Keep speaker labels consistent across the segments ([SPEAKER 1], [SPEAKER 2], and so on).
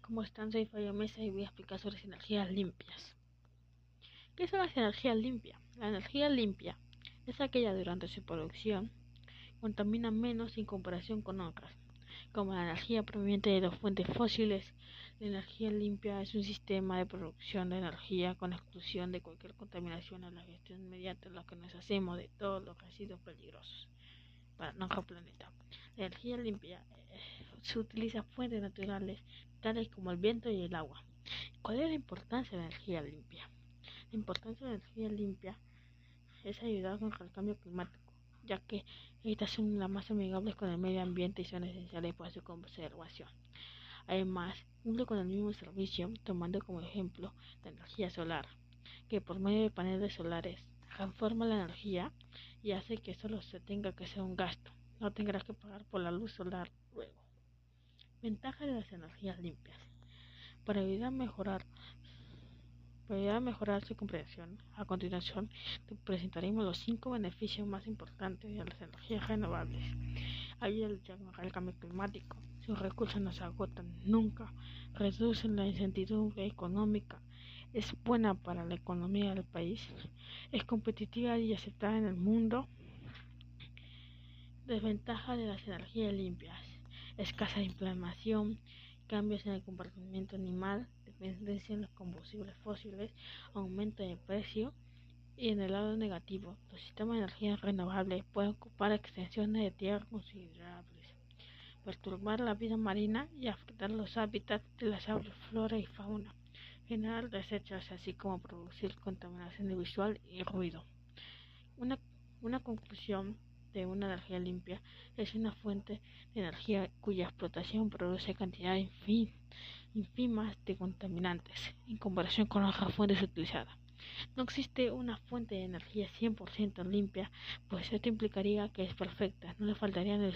[SPEAKER 1] ¿cómo están? Soy Fabio Mesa y voy a explicar sobre las energías limpias. ¿Qué son las energías limpias? La energía limpia es aquella durante su producción contamina menos en comparación con otras, como la energía proveniente de las fuentes fósiles. La energía limpia es un sistema de producción de energía con exclusión de cualquier contaminación a la gestión mediante la que nos hacemos de todos los residuos peligrosos para nuestro planeta. La energía limpia eh, se utiliza fuentes naturales tales como el viento y el agua. ¿Cuál es la importancia de la energía limpia? La importancia de la energía limpia es ayudar contra el cambio climático, ya que estas son las más amigables con el medio ambiente y son esenciales para su conservación. Además, cumple con el mismo servicio, tomando como ejemplo la energía solar, que por medio de paneles solares transforma la energía y hace que solo se tenga que hacer un gasto. No tendrás que pagar por la luz solar luego. Ventajas de las energías limpias. Para ayudar a mejorar para ayudar a mejorar su comprensión, a continuación te presentaremos los cinco beneficios más importantes de las energías renovables. Ayuda el cambio climático. Sus recursos no se agotan nunca. Reducen la incertidumbre económica es buena para la economía del país, es competitiva y aceptada en el mundo. Desventaja de las energías limpias, escasa inflamación, cambios en el comportamiento animal, dependencia en los combustibles fósiles, aumento de precio. Y en el lado negativo, los sistemas de energía renovable pueden ocupar extensiones de tierra considerables, perturbar la vida marina y afectar los hábitats de las aves, flora y fauna generar desechos, así como producir contaminación visual y ruido. Una, una conclusión de una energía limpia es una fuente de energía cuya explotación produce cantidades ínfimas de contaminantes en comparación con otras fuentes utilizadas. No existe una fuente de energía 100% limpia, pues esto implicaría que es perfecta, no le faltaría ni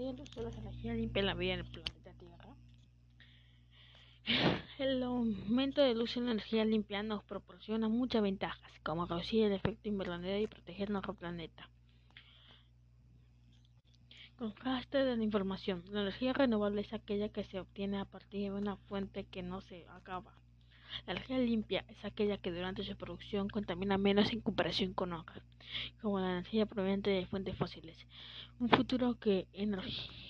[SPEAKER 1] ¿Cómo afectaría el uso de la energía limpia en la vida en el planeta Tierra? El aumento del uso de la energía limpia nos proporciona muchas ventajas, como reducir el efecto invernadero y proteger nuestro planeta. Contraste de la información. La energía renovable es aquella que se obtiene a partir de una fuente que no se acaba. La energía limpia es aquella que durante su producción contamina menos en comparación con otras, como la energía proveniente de fuentes fósiles. Un futuro, que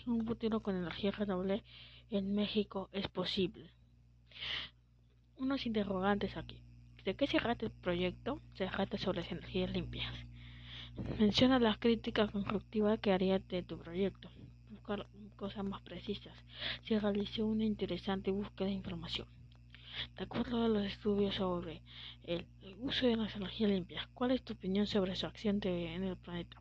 [SPEAKER 1] un futuro con energía renovable en México es posible. Unos interrogantes aquí. ¿De qué se trata el proyecto? Se trata sobre las energías limpias. Menciona las críticas constructivas que haría de tu proyecto. Buscar cosas más precisas. Se realizó una interesante búsqueda de información. De acuerdo a los estudios sobre el uso de las energías limpias, ¿cuál es tu opinión sobre su acción en el planeta?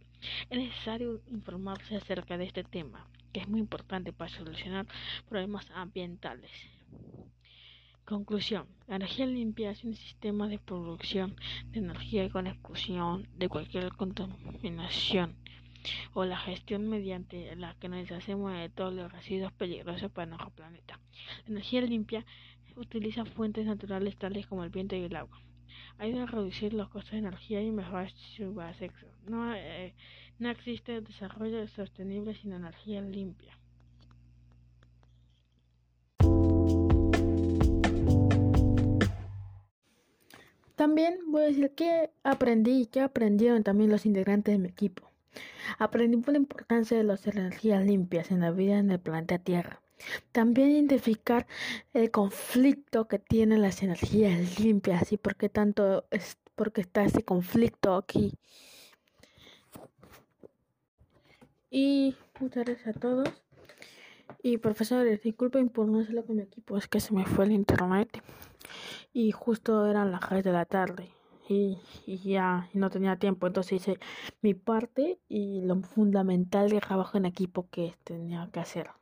[SPEAKER 1] Es necesario informarse acerca de este tema, que es muy importante para solucionar problemas ambientales. Conclusión. La energía limpia es un sistema de producción de energía con exclusión de cualquier contaminación o la gestión mediante la deshacemos de todos los residuos peligrosos para nuestro planeta. La energía limpia utiliza fuentes naturales tales como el viento y el agua. Ayuda a reducir los costos de energía y mejorar su sexo. No, eh, no existe desarrollo sostenible sin energía limpia. También voy a decir que aprendí y que aprendieron también los integrantes de mi equipo. Aprendí por la importancia de las energías limpias en la vida en el planeta Tierra. También identificar el conflicto que tienen las energías limpias y por qué tanto es porque está ese conflicto aquí. Y muchas gracias a todos. Y profesores, disculpen por no hacerlo con mi equipo, es que se me fue el internet y justo eran las 6 de la tarde y, y ya no tenía tiempo, entonces hice mi parte y lo fundamental de trabajo en equipo que tenía que hacer.